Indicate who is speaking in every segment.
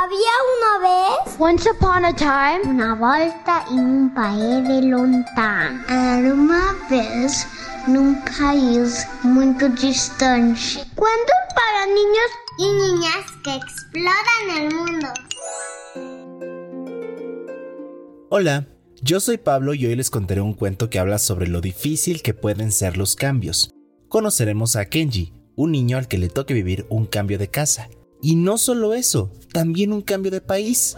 Speaker 1: Había una vez,
Speaker 2: Once upon a time,
Speaker 1: una volta en un país de lontano. Era uma vez num país muito distante. Cuentos para niños y niñas que exploran el mundo.
Speaker 3: Hola, yo soy Pablo y hoy les contaré un cuento que habla sobre lo difícil que pueden ser los cambios. Conoceremos a Kenji, un niño al que le toque vivir un cambio de casa. Y no solo eso, también un cambio de país.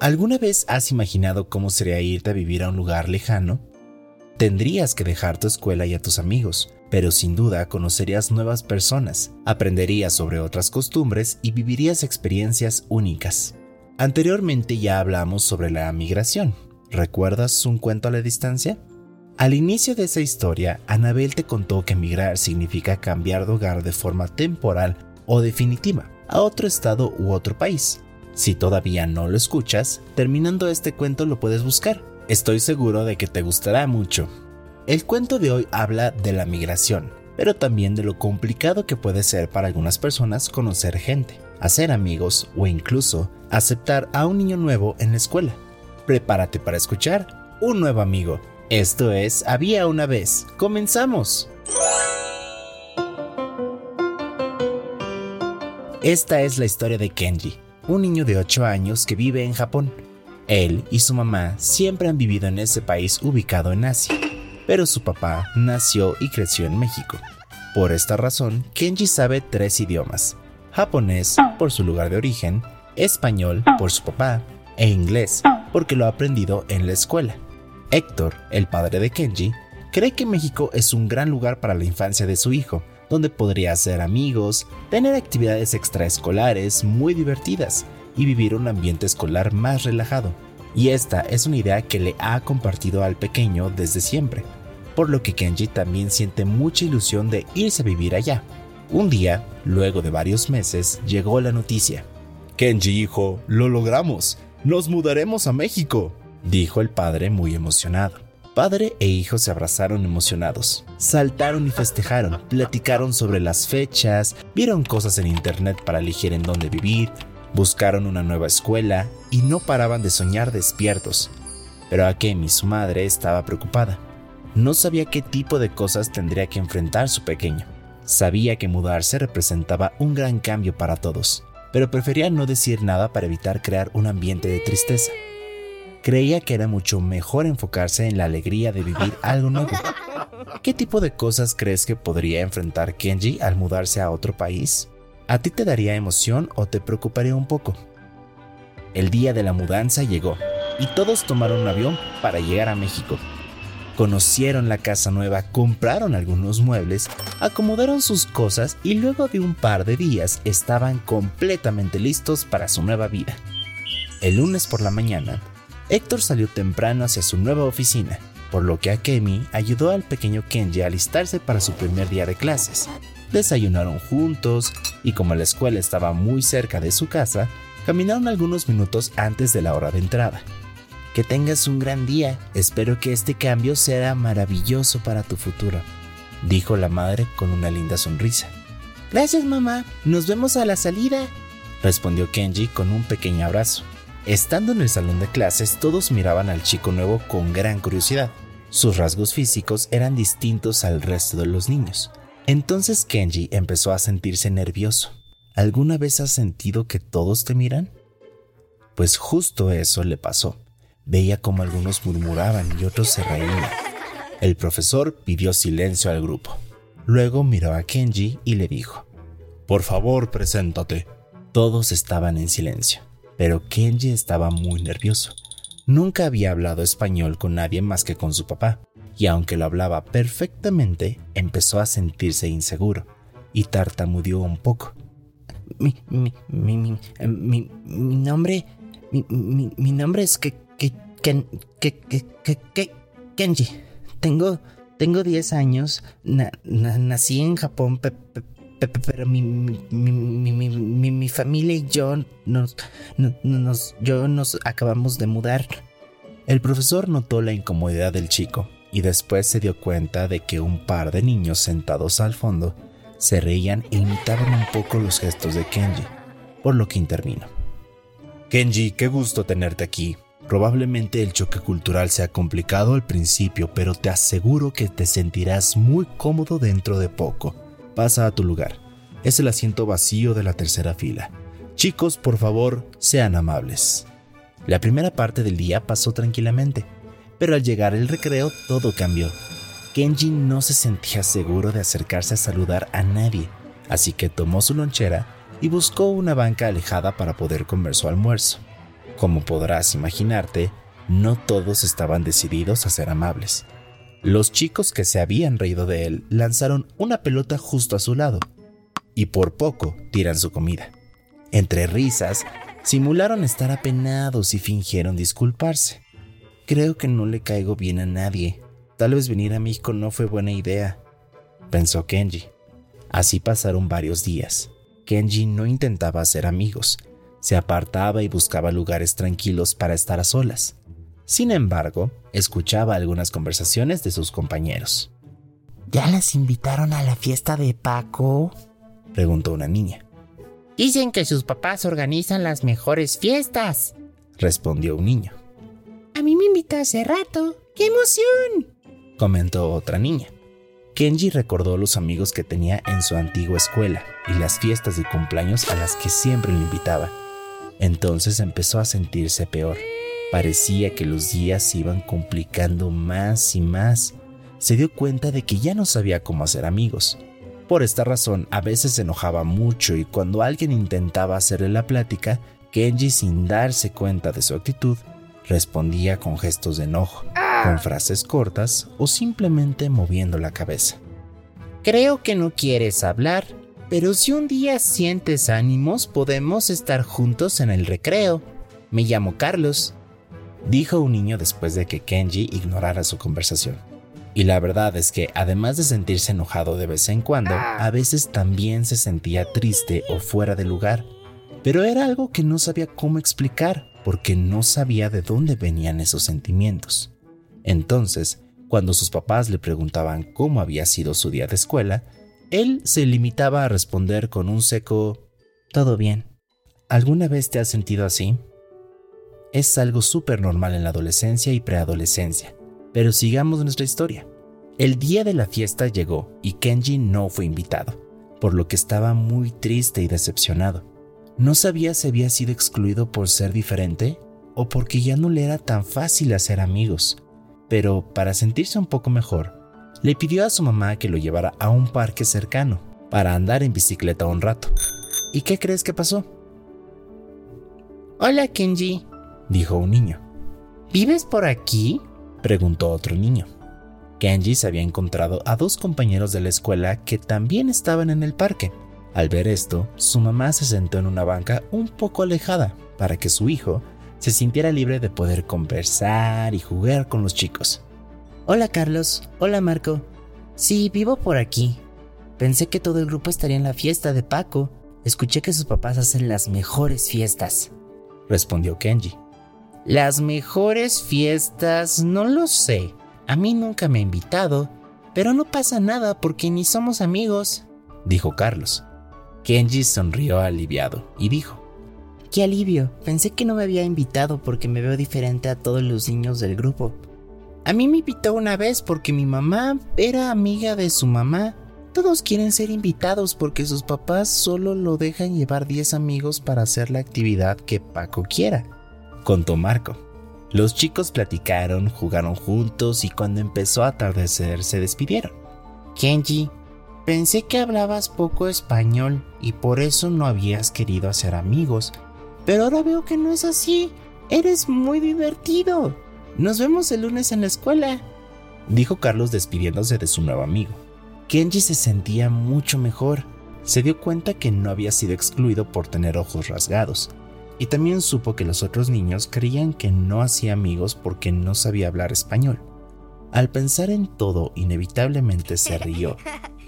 Speaker 3: ¿Alguna vez has imaginado cómo sería irte a vivir a un lugar lejano? Tendrías que dejar tu escuela y a tus amigos, pero sin duda conocerías nuevas personas, aprenderías sobre otras costumbres y vivirías experiencias únicas. Anteriormente ya hablamos sobre la migración. ¿Recuerdas un cuento a la distancia? Al inicio de esa historia, Anabel te contó que migrar significa cambiar de hogar de forma temporal o definitiva a otro estado u otro país. Si todavía no lo escuchas, terminando este cuento lo puedes buscar. Estoy seguro de que te gustará mucho. El cuento de hoy habla de la migración, pero también de lo complicado que puede ser para algunas personas conocer gente, hacer amigos o incluso aceptar a un niño nuevo en la escuela. Prepárate para escuchar un nuevo amigo. Esto es Había una vez. Comenzamos. Esta es la historia de Kenji, un niño de 8 años que vive en Japón. Él y su mamá siempre han vivido en ese país ubicado en Asia, pero su papá nació y creció en México. Por esta razón, Kenji sabe tres idiomas. Japonés por su lugar de origen, español por su papá e inglés porque lo ha aprendido en la escuela. Héctor, el padre de Kenji, cree que México es un gran lugar para la infancia de su hijo, donde podría hacer amigos, tener actividades extraescolares muy divertidas y vivir un ambiente escolar más relajado. Y esta es una idea que le ha compartido al pequeño desde siempre, por lo que Kenji también siente mucha ilusión de irse a vivir allá. Un día, luego de varios meses, llegó la noticia. Kenji, hijo, lo logramos. Nos mudaremos a México, dijo el padre muy emocionado. Padre e hijo se abrazaron emocionados, saltaron y festejaron, platicaron sobre las fechas, vieron cosas en internet para elegir en dónde vivir, buscaron una nueva escuela y no paraban de soñar despiertos. Pero Akemi, su madre, estaba preocupada. No sabía qué tipo de cosas tendría que enfrentar su pequeño. Sabía que mudarse representaba un gran cambio para todos, pero prefería no decir nada para evitar crear un ambiente de tristeza creía que era mucho mejor enfocarse en la alegría de vivir algo nuevo. ¿Qué tipo de cosas crees que podría enfrentar Kenji al mudarse a otro país? ¿A ti te daría emoción o te preocuparía un poco? El día de la mudanza llegó y todos tomaron un avión para llegar a México. Conocieron la casa nueva, compraron algunos muebles, acomodaron sus cosas y luego de un par de días estaban completamente listos para su nueva vida. El lunes por la mañana, Héctor salió temprano hacia su nueva oficina, por lo que Akemi ayudó al pequeño Kenji a alistarse para su primer día de clases. Desayunaron juntos y como la escuela estaba muy cerca de su casa, caminaron algunos minutos antes de la hora de entrada. Que tengas un gran día, espero que este cambio sea maravilloso para tu futuro, dijo la madre con una linda sonrisa. Gracias mamá, nos vemos a la salida, respondió Kenji con un pequeño abrazo. Estando en el salón de clases, todos miraban al chico nuevo con gran curiosidad. Sus rasgos físicos eran distintos al resto de los niños. Entonces Kenji empezó a sentirse nervioso. ¿Alguna vez has sentido que todos te miran? Pues justo eso le pasó. Veía como algunos murmuraban y otros se reían. El profesor pidió silencio al grupo. Luego miró a Kenji y le dijo, Por favor, preséntate. Todos estaban en silencio, pero Kenji estaba muy nervioso. Nunca había hablado español con nadie más que con su papá, y aunque lo hablaba perfectamente, empezó a sentirse inseguro y tartamudeó un poco. Mi, mi, mi, mi, nombre. Mi, nombre es que, que, que, Kenji. Tengo, tengo 10 años. Na, na, nací en Japón, pero mi, mi, mi, mi, familia y yo nos, nos, yo nos acabamos de mudar. El profesor notó la incomodidad del chico y después se dio cuenta de que un par de niños sentados al fondo se reían e imitaban un poco los gestos de Kenji, por lo que intervino. Kenji, qué gusto tenerte aquí. Probablemente el choque cultural sea complicado al principio, pero te aseguro que te sentirás muy cómodo dentro de poco. Pasa a tu lugar. Es el asiento vacío de la tercera fila. Chicos, por favor, sean amables. La primera parte del día pasó tranquilamente, pero al llegar el recreo todo cambió. Kenji no se sentía seguro de acercarse a saludar a nadie, así que tomó su lonchera y buscó una banca alejada para poder comer su almuerzo. Como podrás imaginarte, no todos estaban decididos a ser amables. Los chicos que se habían reído de él lanzaron una pelota justo a su lado y por poco tiran su comida. Entre risas, simularon estar apenados y fingieron disculparse. Creo que no le caigo bien a nadie. Tal vez venir a México no fue buena idea, pensó Kenji. Así pasaron varios días. Kenji no intentaba hacer amigos, se apartaba y buscaba lugares tranquilos para estar a solas. Sin embargo, escuchaba algunas conversaciones de sus compañeros.
Speaker 2: ¿Ya las invitaron a la fiesta de Paco?
Speaker 3: preguntó una niña.
Speaker 2: Dicen que sus papás organizan las mejores fiestas,
Speaker 3: respondió un niño.
Speaker 2: A mí me invitó hace rato. ¡Qué emoción!
Speaker 3: comentó otra niña. Kenji recordó los amigos que tenía en su antigua escuela y las fiestas de cumpleaños a las que siempre le invitaba. Entonces empezó a sentirse peor. Parecía que los días se iban complicando más y más. Se dio cuenta de que ya no sabía cómo hacer amigos. Por esta razón, a veces se enojaba mucho y cuando alguien intentaba hacerle la plática, Kenji, sin darse cuenta de su actitud, respondía con gestos de enojo, con frases cortas o simplemente moviendo la cabeza.
Speaker 2: Creo que no quieres hablar, pero si un día sientes ánimos podemos estar juntos en el recreo. Me llamo Carlos
Speaker 3: dijo un niño después de que Kenji ignorara su conversación. Y la verdad es que además de sentirse enojado de vez en cuando, a veces también se sentía triste o fuera de lugar, pero era algo que no sabía cómo explicar porque no sabía de dónde venían esos sentimientos. Entonces, cuando sus papás le preguntaban cómo había sido su día de escuela, él se limitaba a responder con un seco Todo bien. ¿Alguna vez te has sentido así? Es algo súper normal en la adolescencia y preadolescencia. Pero sigamos nuestra historia. El día de la fiesta llegó y Kenji no fue invitado, por lo que estaba muy triste y decepcionado. No sabía si había sido excluido por ser diferente o porque ya no le era tan fácil hacer amigos. Pero para sentirse un poco mejor, le pidió a su mamá que lo llevara a un parque cercano para andar en bicicleta un rato. ¿Y qué crees que pasó?
Speaker 2: Hola Kenji,
Speaker 3: dijo un niño.
Speaker 2: ¿Vives por aquí?
Speaker 3: preguntó otro niño. Kenji se había encontrado a dos compañeros de la escuela que también estaban en el parque. Al ver esto, su mamá se sentó en una banca un poco alejada para que su hijo se sintiera libre de poder conversar y jugar con los chicos.
Speaker 2: Hola Carlos, hola Marco. Sí, vivo por aquí. Pensé que todo el grupo estaría en la fiesta de Paco. Escuché que sus papás hacen las mejores fiestas,
Speaker 3: respondió Kenji.
Speaker 2: Las mejores fiestas, no lo sé. A mí nunca me ha invitado, pero no pasa nada porque ni somos amigos,
Speaker 3: dijo Carlos. Kenji sonrió aliviado y dijo,
Speaker 2: Qué alivio, pensé que no me había invitado porque me veo diferente a todos los niños del grupo. A mí me invitó una vez porque mi mamá era amiga de su mamá. Todos quieren ser invitados porque sus papás solo lo dejan llevar 10 amigos para hacer la actividad que Paco quiera contó Marco. Los chicos platicaron, jugaron juntos y cuando empezó a atardecer se despidieron. Kenji,
Speaker 3: Pensé que hablabas poco español y por eso no habías querido hacer amigos. Pero ahora veo que no es así. Eres muy divertido. Nos vemos el lunes en la escuela, dijo Carlos despidiéndose de su nuevo amigo. Kenji se sentía mucho mejor. Se dio cuenta que no había sido excluido por tener ojos rasgados. Y también supo que los otros niños creían que no hacía amigos porque no sabía hablar español. Al pensar en todo, inevitablemente se rió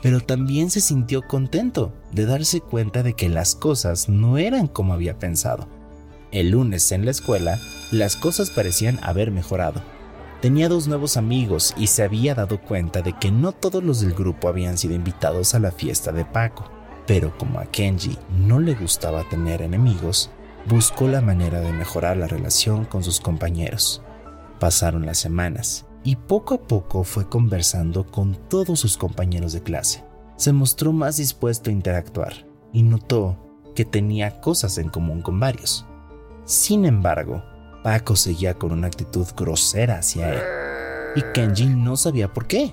Speaker 3: pero también se sintió contento de darse cuenta de que las cosas no eran como había pensado. El lunes en la escuela, las cosas parecían haber mejorado. Tenía dos nuevos amigos y se había dado cuenta de que no todos los del grupo habían sido invitados a la fiesta de Paco. Pero como a Kenji no le gustaba tener enemigos, buscó la manera de mejorar la relación con sus compañeros. Pasaron las semanas y poco a poco fue conversando con todos sus compañeros de clase. Se mostró más dispuesto a interactuar y notó que tenía cosas en común con varios. Sin embargo, Paco seguía con una actitud grosera hacia él y Kenji no sabía por qué.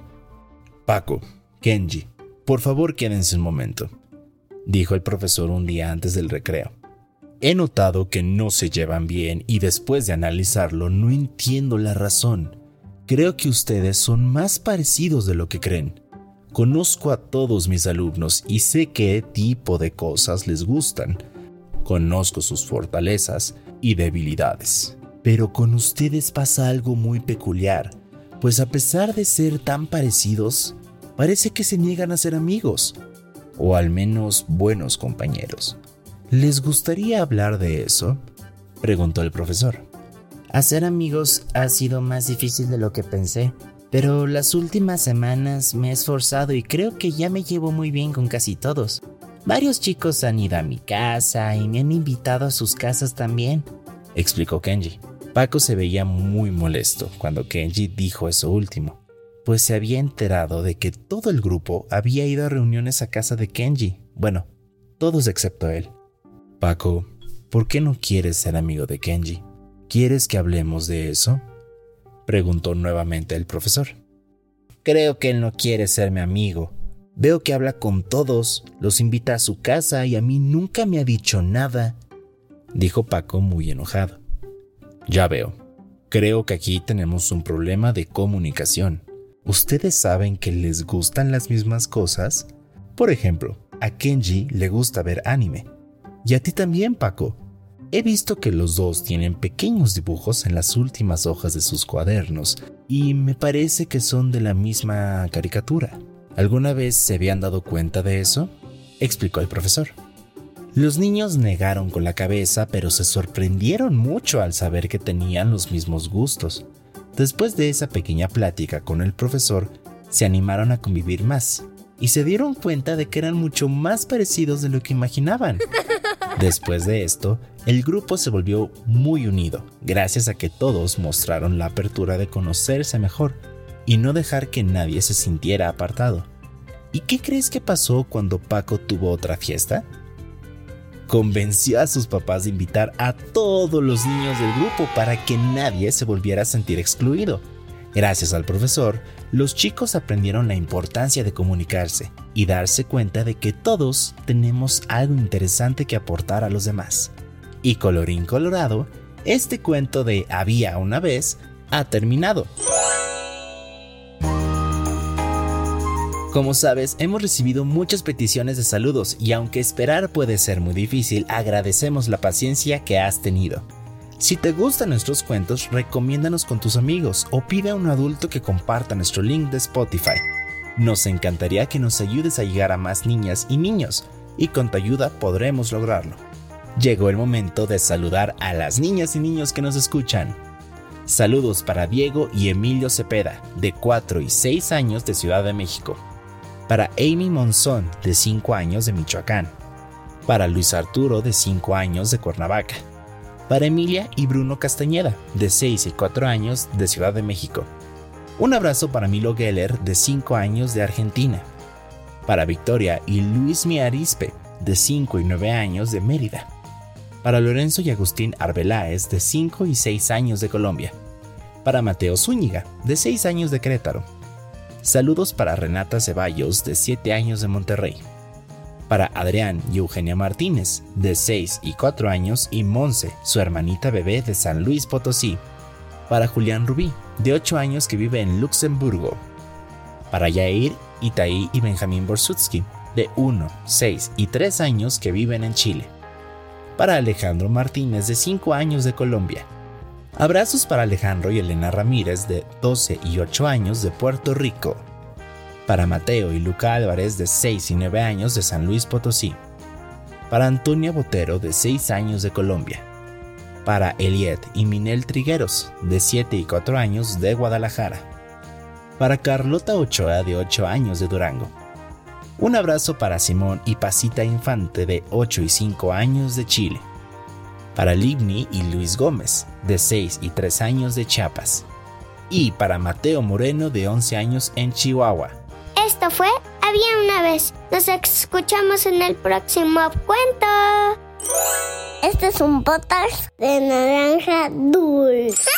Speaker 3: Paco, Kenji, por favor quédense un momento, dijo el profesor un día antes del recreo. He notado que no se llevan bien y después de analizarlo no entiendo la razón. Creo que ustedes son más parecidos de lo que creen. Conozco a todos mis alumnos y sé qué tipo de cosas les gustan. Conozco sus fortalezas y debilidades. Pero con ustedes pasa algo muy peculiar, pues a pesar de ser tan parecidos, parece que se niegan a ser amigos, o al menos buenos compañeros. ¿Les gustaría hablar de eso? preguntó el profesor. Hacer amigos ha sido más difícil de lo que pensé, pero las últimas semanas me he esforzado y creo que ya me llevo muy bien con casi todos. Varios chicos han ido a mi casa y me han invitado a sus casas también, explicó Kenji. Paco se veía muy molesto cuando Kenji dijo eso último, pues se había enterado de que todo el grupo había ido a reuniones a casa de Kenji. Bueno, todos excepto él. Paco, ¿por qué no quieres ser amigo de Kenji? ¿Quieres que hablemos de eso? preguntó nuevamente el profesor. Creo que él no quiere ser mi amigo. Veo que habla con todos, los invita a su casa y a mí nunca me ha dicho nada, dijo Paco muy enojado. Ya veo. Creo que aquí tenemos un problema de comunicación. ¿Ustedes saben que les gustan las mismas cosas? Por ejemplo, a Kenji le gusta ver anime. Y a ti también, Paco. He visto que los dos tienen pequeños dibujos en las últimas hojas de sus cuadernos y me parece que son de la misma caricatura. ¿Alguna vez se habían dado cuenta de eso? explicó el profesor. Los niños negaron con la cabeza, pero se sorprendieron mucho al saber que tenían los mismos gustos. Después de esa pequeña plática con el profesor, se animaron a convivir más y se dieron cuenta de que eran mucho más parecidos de lo que imaginaban. Después de esto, el grupo se volvió muy unido, gracias a que todos mostraron la apertura de conocerse mejor y no dejar que nadie se sintiera apartado. ¿Y qué crees que pasó cuando Paco tuvo otra fiesta? Convenció a sus papás de invitar a todos los niños del grupo para que nadie se volviera a sentir excluido. Gracias al profesor, los chicos aprendieron la importancia de comunicarse y darse cuenta de que todos tenemos algo interesante que aportar a los demás. Y colorín colorado, este cuento de había una vez ha terminado. Como sabes, hemos recibido muchas peticiones de saludos y aunque esperar puede ser muy difícil, agradecemos la paciencia que has tenido. Si te gustan nuestros cuentos, recomiéndanos con tus amigos o pide a un adulto que comparta nuestro link de Spotify. Nos encantaría que nos ayudes a llegar a más niñas y niños, y con tu ayuda podremos lograrlo. Llegó el momento de saludar a las niñas y niños que nos escuchan. Saludos para Diego y Emilio Cepeda, de 4 y 6 años de Ciudad de México. Para Amy Monzón, de 5 años de Michoacán. Para Luis Arturo, de 5 años de Cuernavaca para Emilia y Bruno Castañeda, de 6 y 4 años, de Ciudad de México. Un abrazo para Milo Geller, de 5 años, de Argentina. Para Victoria y Luis Miarispe, de 5 y 9 años, de Mérida. Para Lorenzo y Agustín Arbeláez, de 5 y 6 años, de Colombia. Para Mateo Zúñiga, de 6 años, de Querétaro. Saludos para Renata Ceballos, de 7 años de Monterrey. Para Adrián y Eugenia Martínez, de 6 y 4 años, y Monse, su hermanita bebé de San Luis Potosí. Para Julián Rubí, de 8 años que vive en Luxemburgo. Para Yair, Itaí y Benjamín Borsutsky, de 1, 6 y 3 años que viven en Chile. Para Alejandro Martínez, de 5 años de Colombia. Abrazos para Alejandro y Elena Ramírez, de 12 y 8 años de Puerto Rico. Para Mateo y Luca Álvarez, de 6 y 9 años de San Luis Potosí. Para Antonia Botero, de 6 años de Colombia. Para Eliet y Minel Trigueros, de 7 y 4 años de Guadalajara. Para Carlota Ochoa, de 8 años de Durango. Un abrazo para Simón y Pasita Infante, de 8 y 5 años de Chile para Livni y Luis Gómez, de 6 y 3 años de Chiapas, y para Mateo Moreno, de 11 años en Chihuahua.
Speaker 1: Esto fue Había una vez. Nos escuchamos en el próximo cuento. Este es un podcast de naranja dulce.